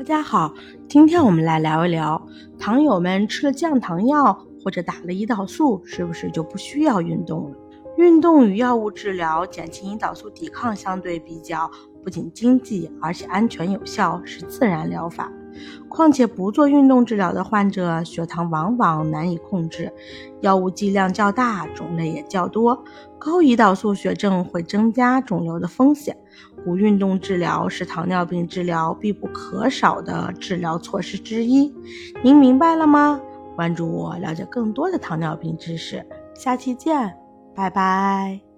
大家好，今天我们来聊一聊，糖友们吃了降糖药或者打了胰岛素，是不是就不需要运动了？运动与药物治疗减轻胰岛素抵抗相对比较，不仅经济，而且安全有效，是自然疗法。况且不做运动治疗的患者，血糖往往难以控制，药物剂量较大，种类也较多，高胰岛素血症会增加肿瘤的风险。骨运动治疗是糖尿病治疗必不可少的治疗措施之一。您明白了吗？关注我，了解更多的糖尿病知识。下期见，拜拜。